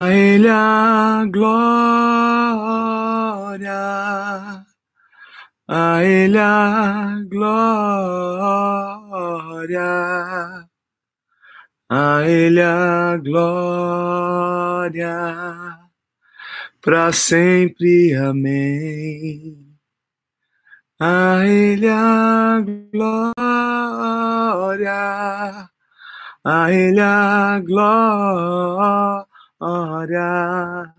A Ele a glória, a Ele a glória, a Ele a glória, para sempre. Amém. A Ele a glória, a Ele a glória glória,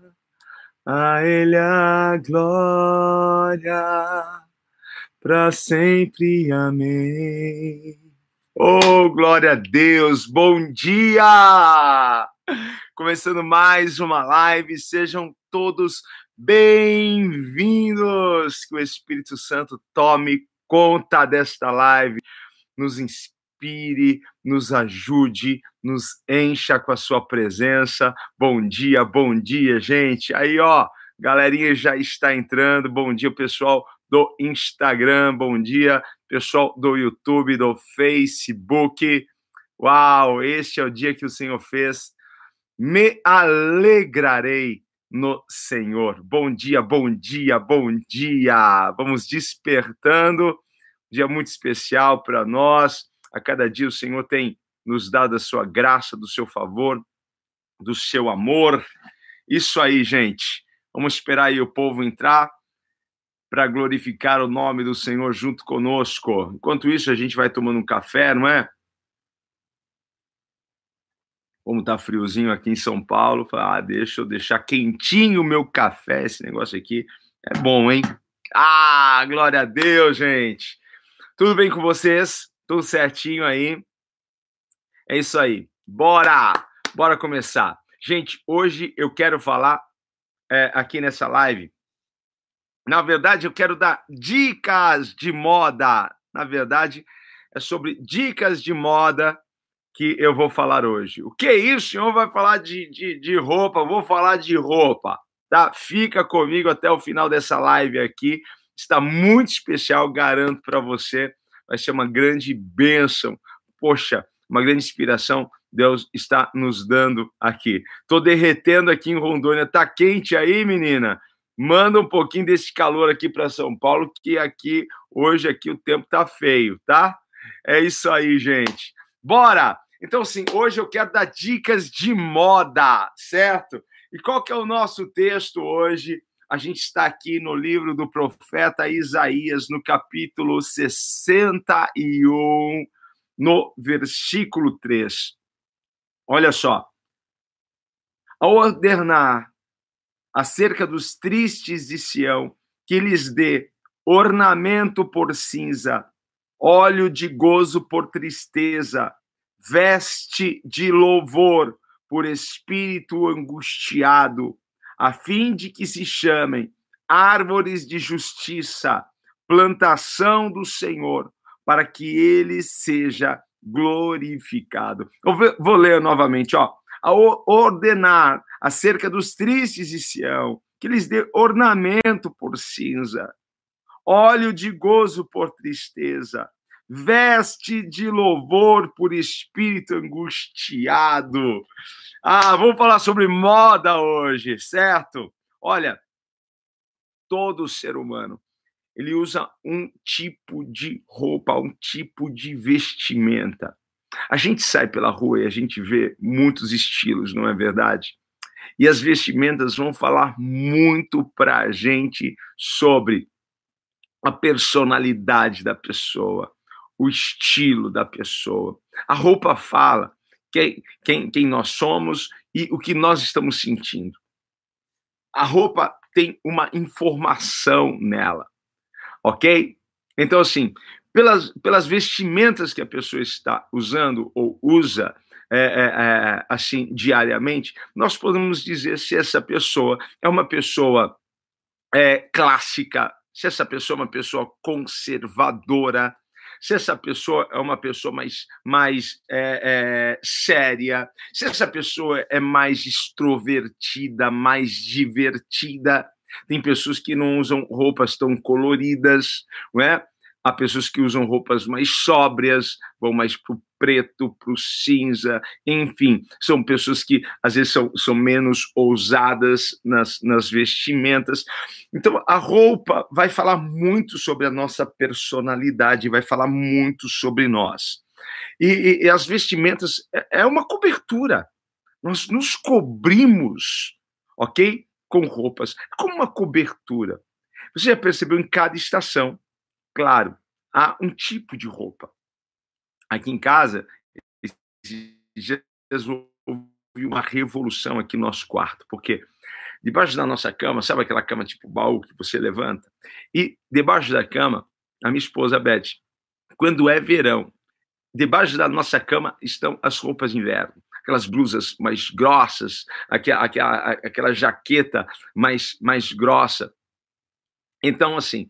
a Ele a glória, para sempre. Amém. Oh, glória a Deus, bom dia! Começando mais uma live, sejam todos bem-vindos. Que o Espírito Santo tome conta desta live, nos inspire inspire, nos ajude, nos encha com a sua presença. Bom dia, bom dia, gente. Aí, ó, galerinha já está entrando. Bom dia, pessoal do Instagram. Bom dia, pessoal do YouTube, do Facebook. Uau, este é o dia que o Senhor fez. Me alegrarei no Senhor. Bom dia, bom dia, bom dia. Vamos despertando. Dia muito especial para nós. A cada dia o Senhor tem nos dado a sua graça, do seu favor, do seu amor. Isso aí, gente. Vamos esperar aí o povo entrar para glorificar o nome do Senhor junto conosco. Enquanto isso, a gente vai tomando um café, não é? Como tá friozinho aqui em São Paulo, ah, deixa eu deixar quentinho o meu café. Esse negócio aqui é bom, hein? Ah, glória a Deus, gente. Tudo bem com vocês? Tudo certinho aí. É isso aí. Bora! Bora começar. Gente, hoje eu quero falar é, aqui nessa live. Na verdade, eu quero dar dicas de moda. Na verdade, é sobre dicas de moda que eu vou falar hoje. O que é isso? O senhor vai falar de, de, de roupa, vou falar de roupa, tá? Fica comigo até o final dessa live aqui. Está muito especial, garanto para você vai ser uma grande bênção. Poxa, uma grande inspiração Deus está nos dando aqui. Tô derretendo aqui em Rondônia, tá quente aí, menina? Manda um pouquinho desse calor aqui para São Paulo, que aqui hoje aqui o tempo tá feio, tá? É isso aí, gente. Bora! Então, sim, hoje eu quero dar dicas de moda, certo? E qual que é o nosso texto hoje? A gente está aqui no livro do profeta Isaías, no capítulo 61, no versículo 3. Olha só. Ao ordenar acerca dos tristes de Sião, que lhes dê ornamento por cinza, óleo de gozo por tristeza, veste de louvor por espírito angustiado, a fim de que se chamem árvores de justiça, plantação do Senhor, para que ele seja glorificado. Eu vou ler novamente, ó. A ordenar acerca dos tristes de Sião, que lhes dê ornamento por cinza, óleo de gozo por tristeza, veste de louvor por espírito angustiado. Ah, vamos falar sobre moda hoje, certo? Olha, todo ser humano ele usa um tipo de roupa, um tipo de vestimenta. A gente sai pela rua e a gente vê muitos estilos, não é verdade? E as vestimentas vão falar muito para a gente sobre a personalidade da pessoa, o estilo da pessoa. A roupa fala quem, quem, quem nós somos e o que nós estamos sentindo. A roupa tem uma informação nela, ok? Então, assim, pelas, pelas vestimentas que a pessoa está usando ou usa, é, é, é, assim, diariamente, nós podemos dizer se essa pessoa é uma pessoa é, clássica, se essa pessoa é uma pessoa conservadora, se essa pessoa é uma pessoa mais, mais é, é, séria, se essa pessoa é mais extrovertida, mais divertida. Tem pessoas que não usam roupas tão coloridas, não é? há pessoas que usam roupas mais sóbrias, vão mais para o preto, para o cinza, enfim, são pessoas que às vezes são, são menos ousadas nas, nas vestimentas. Então, a roupa vai falar muito sobre a nossa personalidade, vai falar muito sobre nós. E, e, e as vestimentas é, é uma cobertura. Nós nos cobrimos, ok? Com roupas, como uma cobertura. Você já percebeu em cada estação, claro, há um tipo de roupa. Aqui em casa, houve uma revolução aqui no nosso quarto, porque debaixo da nossa cama, sabe aquela cama tipo baú que você levanta? E debaixo da cama, a minha esposa Beth, quando é verão, debaixo da nossa cama estão as roupas de inverno, aquelas blusas mais grossas, aquela, aquela, aquela jaqueta mais, mais grossa. Então, assim,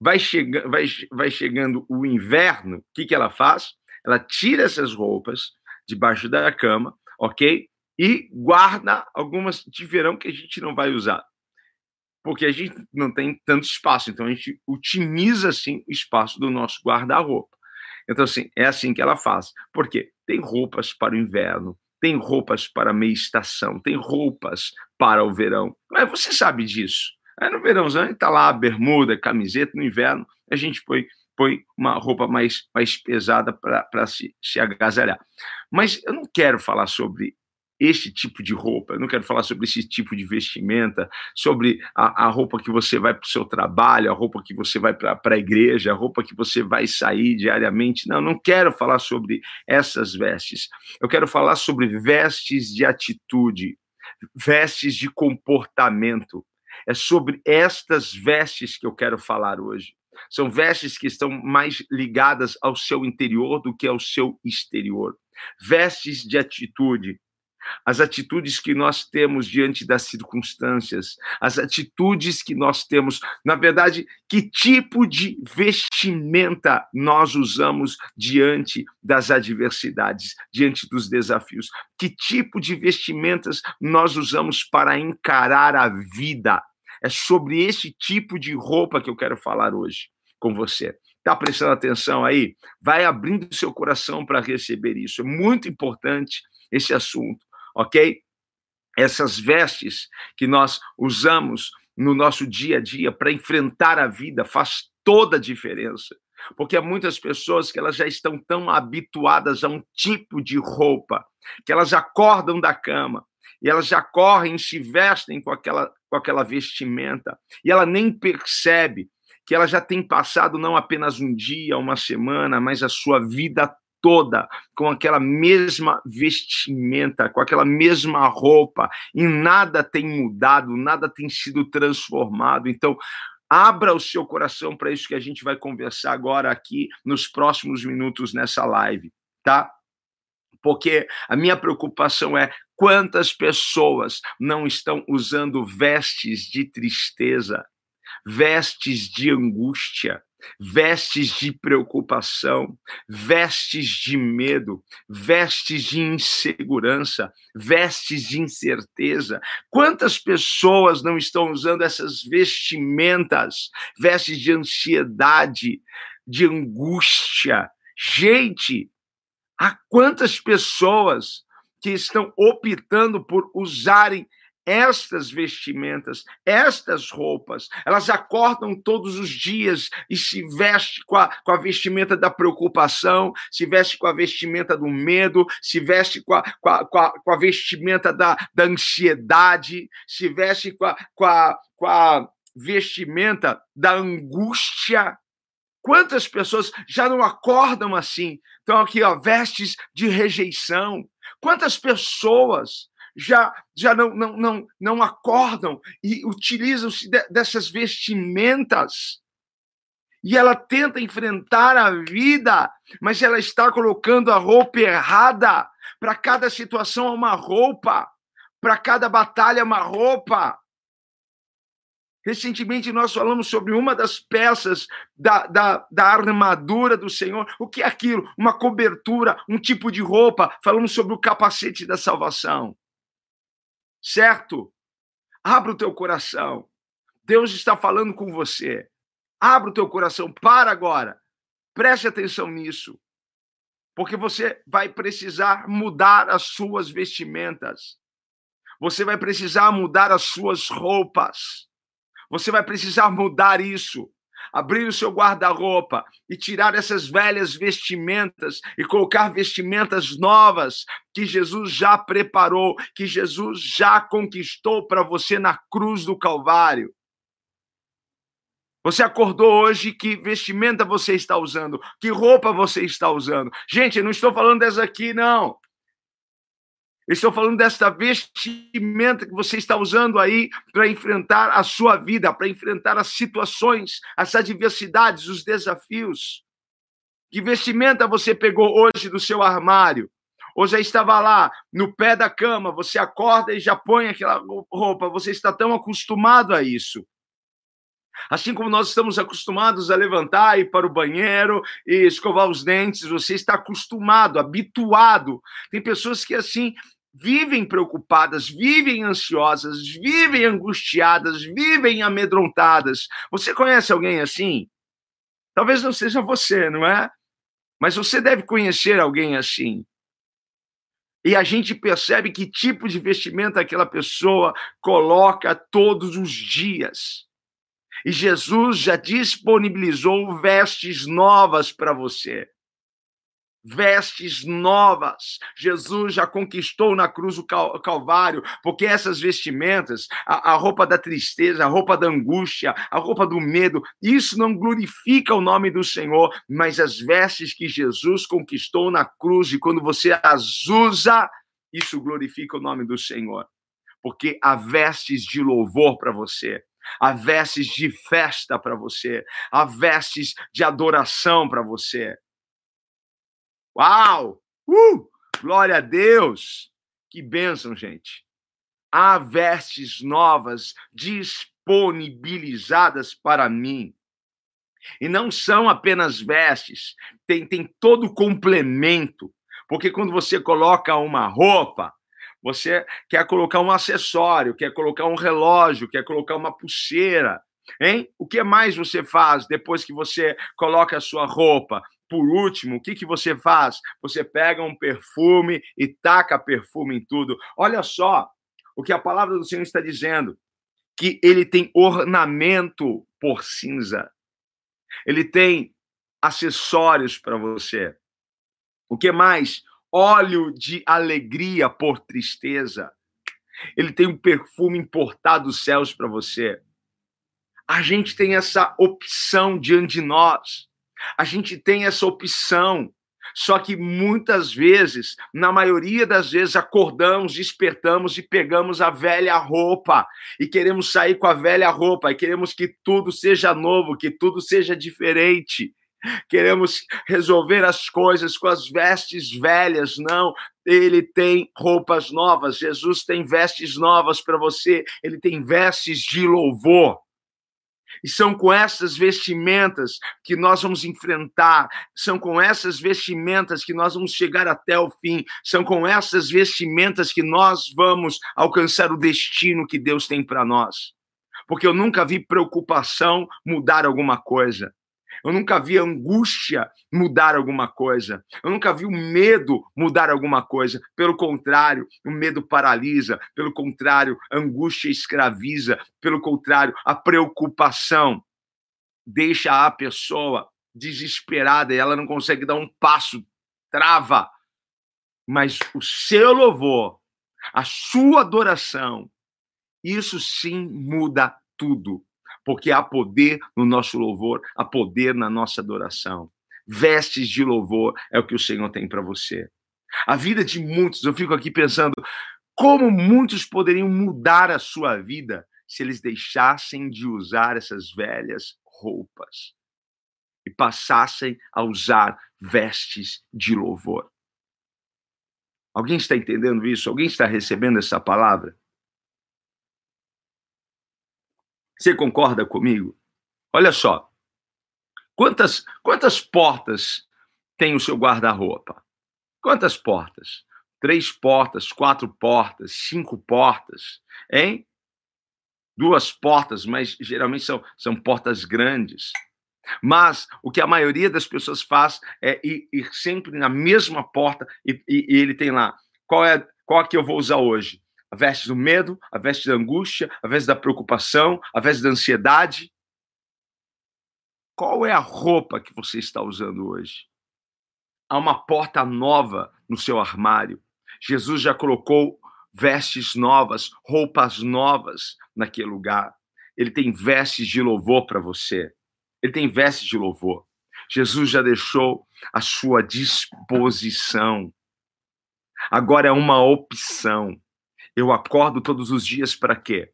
vai, chega, vai, vai chegando o inverno, o que, que ela faz? Ela tira essas roupas debaixo da cama, ok? E guarda algumas de verão que a gente não vai usar. Porque a gente não tem tanto espaço, então a gente otimiza assim o espaço do nosso guarda-roupa. Então, assim, é assim que ela faz. Porque tem roupas para o inverno, tem roupas para meia estação, tem roupas para o verão. Mas você sabe disso. Aí no verãozão está lá bermuda, camiseta, no inverno a gente põe, põe uma roupa mais, mais pesada para se, se agasalhar. Mas eu não quero falar sobre este tipo de roupa, eu não quero falar sobre esse tipo de vestimenta, sobre a, a roupa que você vai para o seu trabalho, a roupa que você vai para a igreja, a roupa que você vai sair diariamente. Não, não quero falar sobre essas vestes. Eu quero falar sobre vestes de atitude, vestes de comportamento. É sobre estas vestes que eu quero falar hoje. São vestes que estão mais ligadas ao seu interior do que ao seu exterior. Vestes de atitude, as atitudes que nós temos diante das circunstâncias, as atitudes que nós temos, na verdade, que tipo de vestimenta nós usamos diante das adversidades, diante dos desafios, que tipo de vestimentas nós usamos para encarar a vida. É sobre esse tipo de roupa que eu quero falar hoje com você. Está prestando atenção aí? Vai abrindo seu coração para receber isso. É muito importante esse assunto ok? Essas vestes que nós usamos no nosso dia a dia para enfrentar a vida faz toda a diferença. Porque há muitas pessoas que elas já estão tão habituadas a um tipo de roupa, que elas acordam da cama e elas já correm, se vestem com aquela, com aquela vestimenta, e ela nem percebe que ela já tem passado não apenas um dia, uma semana, mas a sua vida toda com aquela mesma vestimenta, com aquela mesma roupa, e nada tem mudado, nada tem sido transformado. Então, abra o seu coração para isso que a gente vai conversar agora aqui nos próximos minutos nessa live, tá? Porque a minha preocupação é quantas pessoas não estão usando vestes de tristeza, vestes de angústia, vestes de preocupação, vestes de medo, vestes de insegurança, vestes de incerteza. Quantas pessoas não estão usando essas vestimentas, vestes de ansiedade, de angústia? Gente, há quantas pessoas que estão optando por usarem estas vestimentas, estas roupas, elas acordam todos os dias e se veste com a, com a vestimenta da preocupação, se veste com a vestimenta do medo, se veste com a, com a, com a, com a vestimenta da, da ansiedade, se veste com a, com, a, com a vestimenta da angústia. Quantas pessoas já não acordam assim? Então, aqui, ó, vestes de rejeição. Quantas pessoas já, já não, não, não, não acordam e utilizam-se de, dessas vestimentas. E ela tenta enfrentar a vida, mas ela está colocando a roupa errada. Para cada situação, uma roupa. Para cada batalha, uma roupa. Recentemente nós falamos sobre uma das peças da, da, da, armadura do Senhor. O que é aquilo? Uma cobertura, um tipo de roupa. Falamos sobre o capacete da salvação certo? Abra o teu coração. Deus está falando com você. Abra o teu coração, para agora. Preste atenção nisso. Porque você vai precisar mudar as suas vestimentas. Você vai precisar mudar as suas roupas. Você vai precisar mudar isso. Abrir o seu guarda-roupa e tirar essas velhas vestimentas e colocar vestimentas novas que Jesus já preparou, que Jesus já conquistou para você na cruz do Calvário. Você acordou hoje, que vestimenta você está usando? Que roupa você está usando? Gente, eu não estou falando dessa aqui, não. Estou falando desta vestimenta que você está usando aí para enfrentar a sua vida, para enfrentar as situações, as adversidades, os desafios. Que vestimenta você pegou hoje do seu armário? Ou já estava lá no pé da cama, você acorda e já põe aquela roupa, você está tão acostumado a isso. Assim como nós estamos acostumados a levantar, ir para o banheiro e escovar os dentes, você está acostumado, habituado. Tem pessoas que assim vivem preocupadas, vivem ansiosas, vivem angustiadas, vivem amedrontadas. Você conhece alguém assim? Talvez não seja você, não é? Mas você deve conhecer alguém assim. E a gente percebe que tipo de vestimenta aquela pessoa coloca todos os dias. E Jesus já disponibilizou vestes novas para você. Vestes novas. Jesus já conquistou na cruz o Calvário, porque essas vestimentas, a, a roupa da tristeza, a roupa da angústia, a roupa do medo, isso não glorifica o nome do Senhor, mas as vestes que Jesus conquistou na cruz, e quando você as usa, isso glorifica o nome do Senhor. Porque há vestes de louvor para você há vestes de festa para você, há vestes de adoração para você. Uau! Uh! Glória a Deus! Que bênção, gente. Há vestes novas disponibilizadas para mim. E não são apenas vestes, tem, tem todo o complemento. Porque quando você coloca uma roupa, você quer colocar um acessório, quer colocar um relógio, quer colocar uma pulseira, hein? O que mais você faz depois que você coloca a sua roupa? Por último, o que, que você faz? Você pega um perfume e taca perfume em tudo. Olha só o que a palavra do Senhor está dizendo: que ele tem ornamento por cinza, ele tem acessórios para você. O que mais? óleo de alegria por tristeza. Ele tem um perfume importado dos céus para você. A gente tem essa opção diante de nós. A gente tem essa opção. Só que muitas vezes, na maioria das vezes, acordamos, despertamos e pegamos a velha roupa e queremos sair com a velha roupa e queremos que tudo seja novo, que tudo seja diferente queremos resolver as coisas com as vestes velhas. Não, ele tem roupas novas. Jesus tem vestes novas para você, ele tem vestes de louvor. E são com essas vestimentas que nós vamos enfrentar, são com essas vestimentas que nós vamos chegar até o fim, são com essas vestimentas que nós vamos alcançar o destino que Deus tem para nós. Porque eu nunca vi preocupação mudar alguma coisa. Eu nunca vi a angústia mudar alguma coisa. Eu nunca vi o medo mudar alguma coisa. Pelo contrário, o medo paralisa. Pelo contrário, a angústia escraviza. Pelo contrário, a preocupação deixa a pessoa desesperada e ela não consegue dar um passo, trava. Mas o seu louvor, a sua adoração, isso sim muda tudo porque há poder no nosso louvor, há poder na nossa adoração. Vestes de louvor é o que o Senhor tem para você. A vida de muitos, eu fico aqui pensando, como muitos poderiam mudar a sua vida se eles deixassem de usar essas velhas roupas e passassem a usar vestes de louvor. Alguém está entendendo isso? Alguém está recebendo essa palavra? Você concorda comigo? Olha só. Quantas, quantas portas tem o seu guarda-roupa? Quantas portas? Três portas, quatro portas, cinco portas, hein? Duas portas, mas geralmente são, são portas grandes. Mas o que a maioria das pessoas faz é ir, ir sempre na mesma porta e, e, e, ele tem lá. Qual é qual é que eu vou usar hoje? A veste do medo, a veste da angústia, a veste da preocupação, a veste da ansiedade. Qual é a roupa que você está usando hoje? Há uma porta nova no seu armário. Jesus já colocou vestes novas, roupas novas naquele lugar. Ele tem vestes de louvor para você. Ele tem vestes de louvor. Jesus já deixou a sua disposição. Agora é uma opção. Eu acordo todos os dias para quê?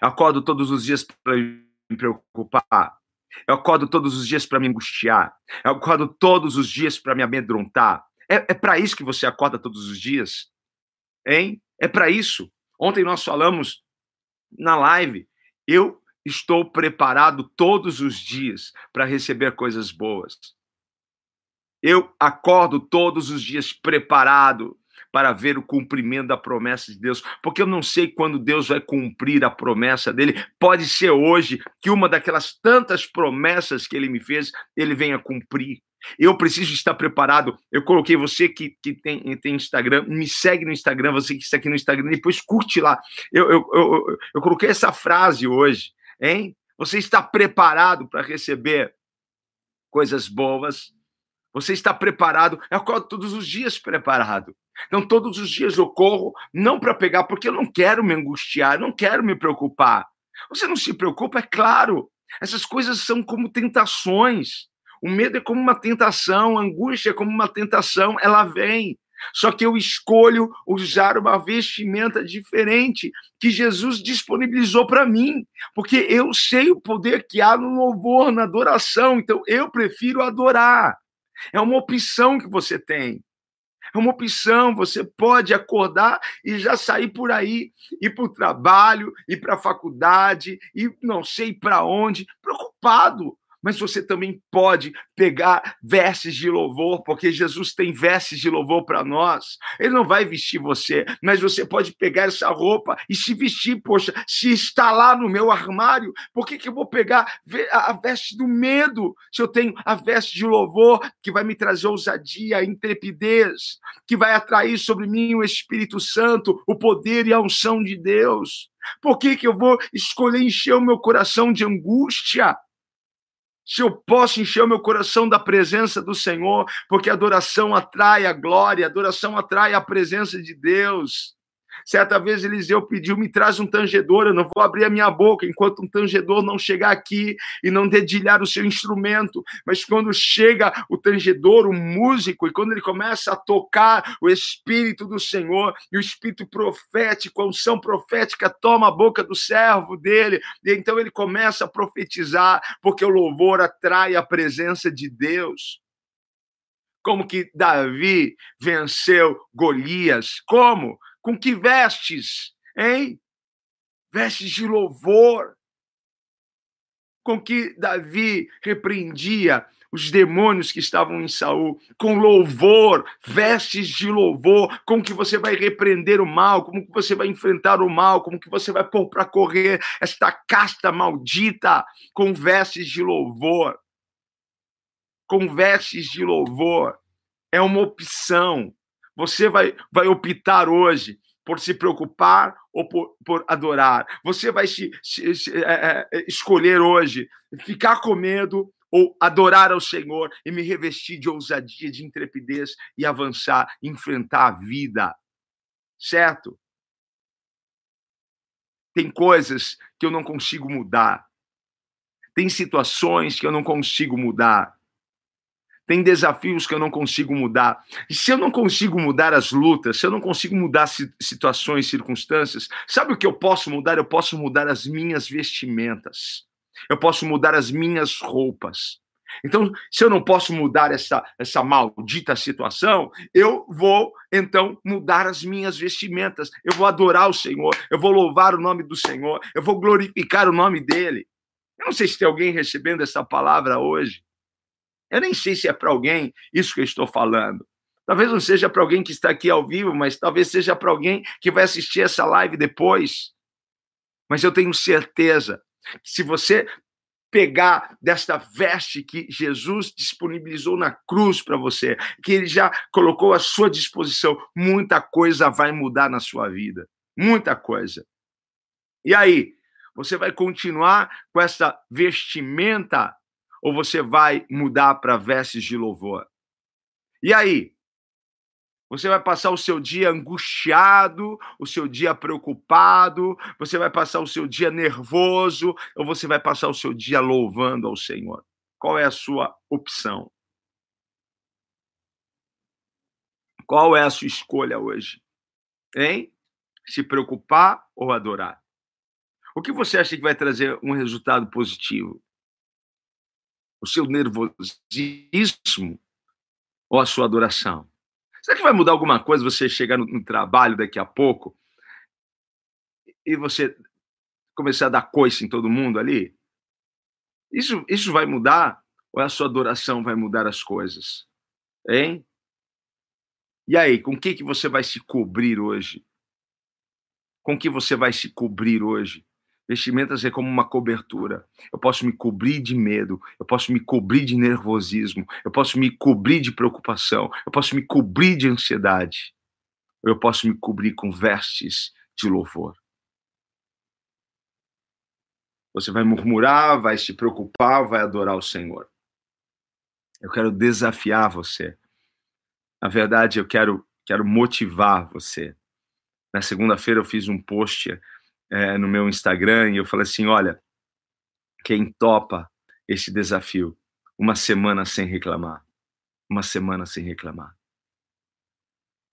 Eu acordo todos os dias para me preocupar. Eu acordo todos os dias para me angustiar. Eu acordo todos os dias para me amedrontar. É, é para isso que você acorda todos os dias? Hein? É para isso. Ontem nós falamos na live. Eu estou preparado todos os dias para receber coisas boas. Eu acordo todos os dias preparado para ver o cumprimento da promessa de Deus, porque eu não sei quando Deus vai cumprir a promessa dele. Pode ser hoje que uma daquelas tantas promessas que ele me fez, ele venha cumprir. Eu preciso estar preparado. Eu coloquei você que, que tem, tem Instagram, me segue no Instagram, você que está aqui no Instagram, depois curte lá. Eu, eu, eu, eu coloquei essa frase hoje, hein? Você está preparado para receber coisas boas? Você está preparado? Eu acordo todos os dias preparado. Então, todos os dias eu corro, não para pegar, porque eu não quero me angustiar, não quero me preocupar. Você não se preocupa, é claro. Essas coisas são como tentações. O medo é como uma tentação, a angústia é como uma tentação, ela vem. Só que eu escolho usar uma vestimenta diferente que Jesus disponibilizou para mim, porque eu sei o poder que há no louvor, na adoração, então eu prefiro adorar. É uma opção que você tem. É uma opção, você pode acordar e já sair por aí, ir para o trabalho, ir para a faculdade, e não sei para onde, preocupado, mas você também pode pegar vestes de louvor, porque Jesus tem vestes de louvor para nós. Ele não vai vestir você, mas você pode pegar essa roupa e se vestir. Poxa, se está lá no meu armário, por que, que eu vou pegar a veste do medo se eu tenho a veste de louvor que vai me trazer ousadia, intrepidez, que vai atrair sobre mim o Espírito Santo, o poder e a unção de Deus? Por que, que eu vou escolher encher o meu coração de angústia? Se eu posso encher o meu coração da presença do Senhor, porque adoração atrai a glória, adoração atrai a presença de Deus. Certa vez Eliseu pediu: me traz um tangedor, eu não vou abrir a minha boca enquanto um tangedor não chegar aqui e não dedilhar o seu instrumento. Mas quando chega o tangedor, o músico, e quando ele começa a tocar o Espírito do Senhor, e o Espírito profético, a unção profética toma a boca do servo dele, e então ele começa a profetizar, porque o louvor atrai a presença de Deus. Como que Davi venceu Golias? Como? Com que vestes, hein? Vestes de louvor. Com que Davi repreendia os demônios que estavam em Saul, com louvor, vestes de louvor, como que você vai repreender o mal, como que você vai enfrentar o mal, como que você vai pôr para correr esta casta maldita com vestes de louvor. Com vestes de louvor. É uma opção. Você vai, vai optar hoje por se preocupar ou por, por adorar. Você vai se, se, se é, é, escolher hoje ficar com medo ou adorar ao Senhor e me revestir de ousadia, de intrepidez e avançar, enfrentar a vida. Certo? Tem coisas que eu não consigo mudar. Tem situações que eu não consigo mudar. Tem desafios que eu não consigo mudar. E se eu não consigo mudar as lutas, se eu não consigo mudar situações, circunstâncias, sabe o que eu posso mudar? Eu posso mudar as minhas vestimentas. Eu posso mudar as minhas roupas. Então, se eu não posso mudar essa, essa maldita situação, eu vou então mudar as minhas vestimentas. Eu vou adorar o Senhor, eu vou louvar o nome do Senhor, eu vou glorificar o nome dele. Eu não sei se tem alguém recebendo essa palavra hoje. Eu nem sei se é para alguém isso que eu estou falando. Talvez não seja para alguém que está aqui ao vivo, mas talvez seja para alguém que vai assistir essa live depois. Mas eu tenho certeza que se você pegar desta veste que Jesus disponibilizou na cruz para você, que ele já colocou à sua disposição, muita coisa vai mudar na sua vida. Muita coisa. E aí, você vai continuar com essa vestimenta ou você vai mudar para vestes de louvor? E aí? Você vai passar o seu dia angustiado, o seu dia preocupado, você vai passar o seu dia nervoso, ou você vai passar o seu dia louvando ao Senhor? Qual é a sua opção? Qual é a sua escolha hoje? Hein? Se preocupar ou adorar? O que você acha que vai trazer um resultado positivo? O seu nervosismo ou a sua adoração? Será que vai mudar alguma coisa você chegar no, no trabalho daqui a pouco e você começar a dar coice em todo mundo ali? Isso, isso vai mudar ou a sua adoração vai mudar as coisas? Hein? E aí, com que, que você vai se cobrir hoje? Com que você vai se cobrir hoje? Vestimentas é como uma cobertura. Eu posso me cobrir de medo, eu posso me cobrir de nervosismo, eu posso me cobrir de preocupação, eu posso me cobrir de ansiedade, eu posso me cobrir com vestes de louvor. Você vai murmurar, vai se preocupar, vai adorar o Senhor. Eu quero desafiar você. Na verdade, eu quero, quero motivar você. Na segunda-feira eu fiz um post é, no meu Instagram e eu falei assim: olha, quem topa esse desafio, uma semana sem reclamar, uma semana sem reclamar.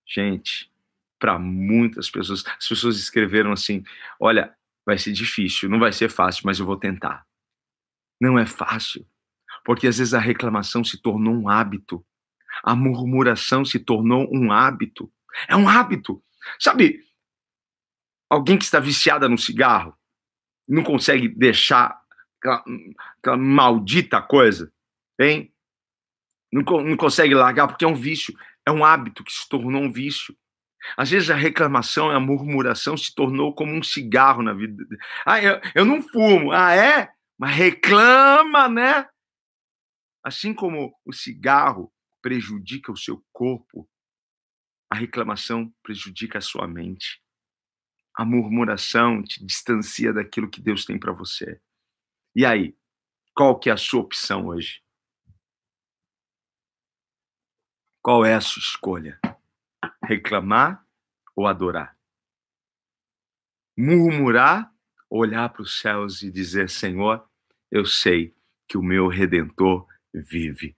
Gente, para muitas pessoas, as pessoas escreveram assim: olha, vai ser difícil, não vai ser fácil, mas eu vou tentar. Não é fácil, porque às vezes a reclamação se tornou um hábito, a murmuração se tornou um hábito. É um hábito. Sabe, alguém que está viciada no cigarro, não consegue deixar aquela, aquela maldita coisa, hein? Não, não consegue largar porque é um vício, é um hábito que se tornou um vício. Às vezes a reclamação, a murmuração se tornou como um cigarro na vida. Ah, eu, eu não fumo. Ah, é? Mas reclama, né? Assim como o cigarro prejudica o seu corpo, a reclamação prejudica a sua mente. A murmuração te distancia daquilo que Deus tem para você. E aí, qual que é a sua opção hoje? Qual é a sua escolha? Reclamar ou adorar? Murmurar, olhar para os céus e dizer: Senhor, eu sei que o meu redentor vive.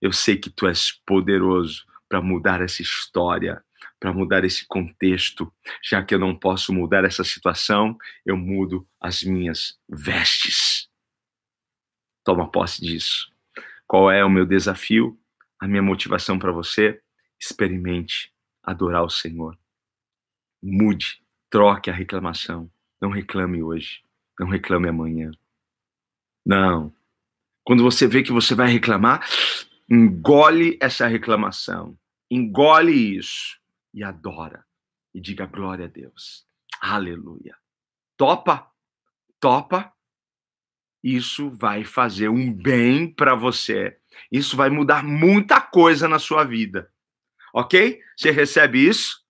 Eu sei que tu és poderoso para mudar essa história para mudar esse contexto. Já que eu não posso mudar essa situação, eu mudo as minhas vestes. Toma posse disso. Qual é o meu desafio? A minha motivação para você? Experimente adorar o Senhor. Mude, troque a reclamação. Não reclame hoje, não reclame amanhã. Não. Quando você vê que você vai reclamar, engole essa reclamação. Engole isso e adora e diga glória a Deus. Aleluia. Topa? Topa? Isso vai fazer um bem para você. Isso vai mudar muita coisa na sua vida. Ok? Você recebe isso?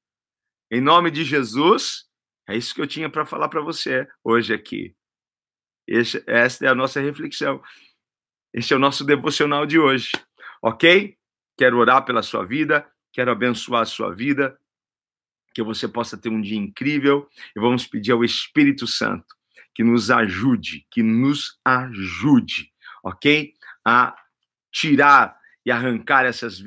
Em nome de Jesus. É isso que eu tinha para falar para você hoje aqui. Esse, essa é a nossa reflexão. Esse é o nosso devocional de hoje. Ok? Quero orar pela sua vida Quero abençoar a sua vida, que você possa ter um dia incrível e vamos pedir ao Espírito Santo que nos ajude, que nos ajude, ok? A tirar e arrancar essas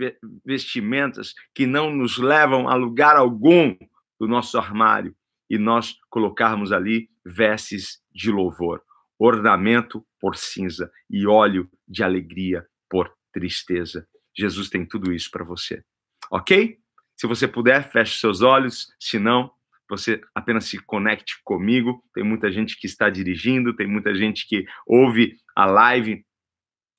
vestimentas que não nos levam a lugar algum do nosso armário e nós colocarmos ali vestes de louvor, ornamento por cinza e óleo de alegria por tristeza. Jesus tem tudo isso para você ok? Se você puder, feche seus olhos, se não, você apenas se conecte comigo. Tem muita gente que está dirigindo, tem muita gente que ouve a live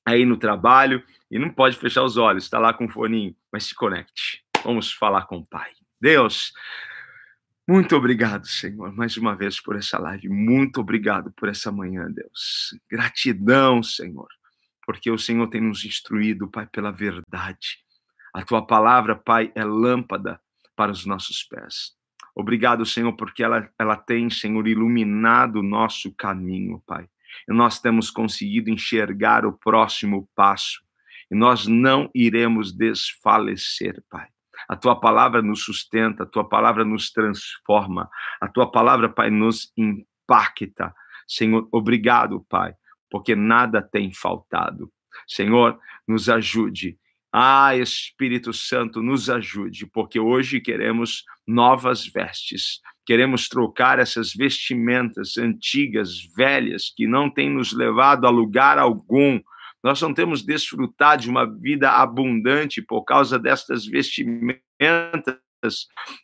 aí no trabalho e não pode fechar os olhos, está lá com o foninho, mas se conecte. Vamos falar com o Pai. Deus, Muito obrigado, Senhor, mais uma vez por essa live. Muito obrigado por essa manhã, Deus. Gratidão, Senhor, porque o Senhor tem nos instruído, Pai, pela verdade. A tua palavra, Pai, é lâmpada para os nossos pés. Obrigado, Senhor, porque ela, ela tem, Senhor, iluminado o nosso caminho, Pai. E nós temos conseguido enxergar o próximo passo. E nós não iremos desfalecer, Pai. A tua palavra nos sustenta, a tua palavra nos transforma, a tua palavra, Pai, nos impacta. Senhor, obrigado, Pai, porque nada tem faltado. Senhor, nos ajude ah, Espírito Santo, nos ajude, porque hoje queremos novas vestes. Queremos trocar essas vestimentas antigas, velhas, que não têm nos levado a lugar algum. Nós não temos desfrutado de uma vida abundante por causa destas vestimentas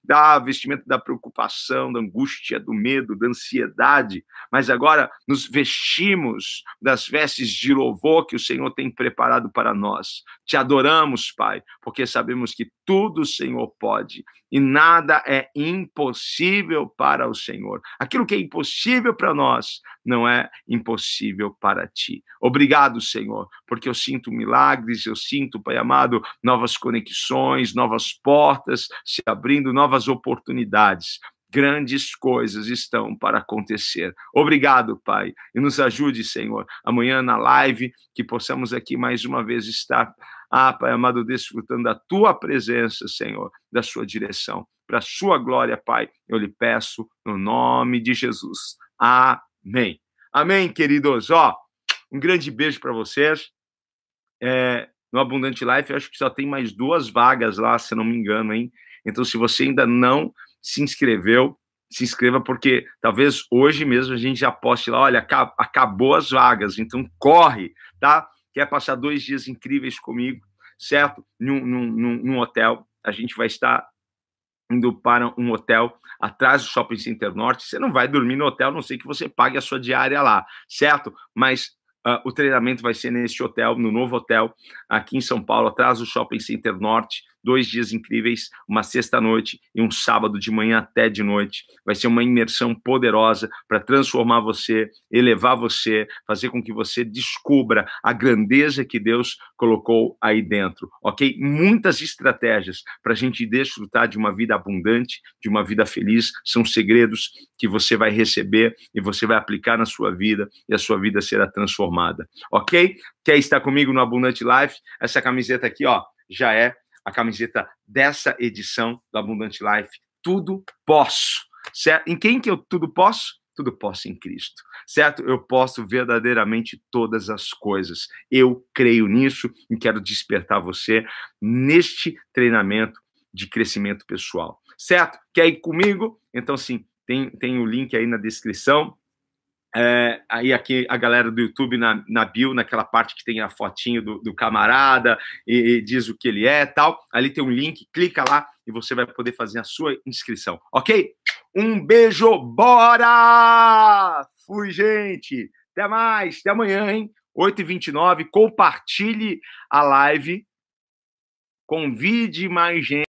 da vestimenta da preocupação, da angústia, do medo, da ansiedade, mas agora nos vestimos das vestes de louvor que o Senhor tem preparado para nós. Te adoramos, Pai, porque sabemos que tudo o Senhor pode e nada é impossível para o Senhor. Aquilo que é impossível para nós não é impossível para ti. Obrigado, Senhor, porque eu sinto milagres, eu sinto, Pai amado, novas conexões, novas portas se abrindo, novas oportunidades grandes coisas estão para acontecer. Obrigado, Pai, e nos ajude, Senhor, amanhã na live, que possamos aqui mais uma vez estar, ah, Pai amado, desfrutando da tua presença, Senhor, da sua direção. Para a sua glória, Pai, eu lhe peço no nome de Jesus. Amém. Amém, queridos. Ó, um grande beijo para vocês. É, no Abundante Life, eu acho que só tem mais duas vagas lá, se não me engano, hein? Então, se você ainda não se inscreveu, se inscreva, porque talvez hoje mesmo a gente já poste lá, olha, acabou as vagas, então corre, tá? Quer passar dois dias incríveis comigo, certo? Num, num, num hotel, a gente vai estar indo para um hotel atrás do Shopping Center Norte. Você não vai dormir no hotel, a não sei que você pague a sua diária lá, certo? Mas uh, o treinamento vai ser neste hotel, no novo hotel, aqui em São Paulo, atrás do Shopping Center Norte dois dias incríveis, uma sexta-noite e um sábado de manhã até de noite. Vai ser uma imersão poderosa para transformar você, elevar você, fazer com que você descubra a grandeza que Deus colocou aí dentro, ok? Muitas estratégias para a gente desfrutar de uma vida abundante, de uma vida feliz, são segredos que você vai receber e você vai aplicar na sua vida e a sua vida será transformada, ok? Quer estar comigo no Abundante Life? Essa camiseta aqui, ó, já é a camiseta dessa edição do Abundante Life. Tudo posso. Certo? Em quem que eu tudo posso? Tudo posso em Cristo, certo? Eu posso verdadeiramente todas as coisas. Eu creio nisso e quero despertar você neste treinamento de crescimento pessoal, certo? Quer ir comigo? Então, sim, tem, tem o link aí na descrição é, aí aqui a galera do YouTube na, na bio, naquela parte que tem a fotinho do, do camarada e, e, diz o que ele é tal. Ali tem um link, clica lá e você vai poder fazer a sua inscrição, ok? Um beijo, bora! Fui, gente! Até mais, até amanhã, hein? 8h29, compartilhe a live, convide mais gente.